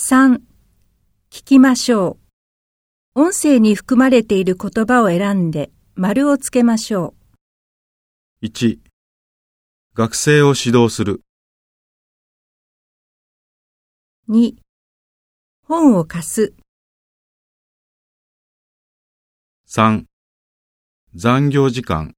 3. 聞きましょう。音声に含まれている言葉を選んで丸をつけましょう1学生を指導する。2. 本を貸す。3残業時間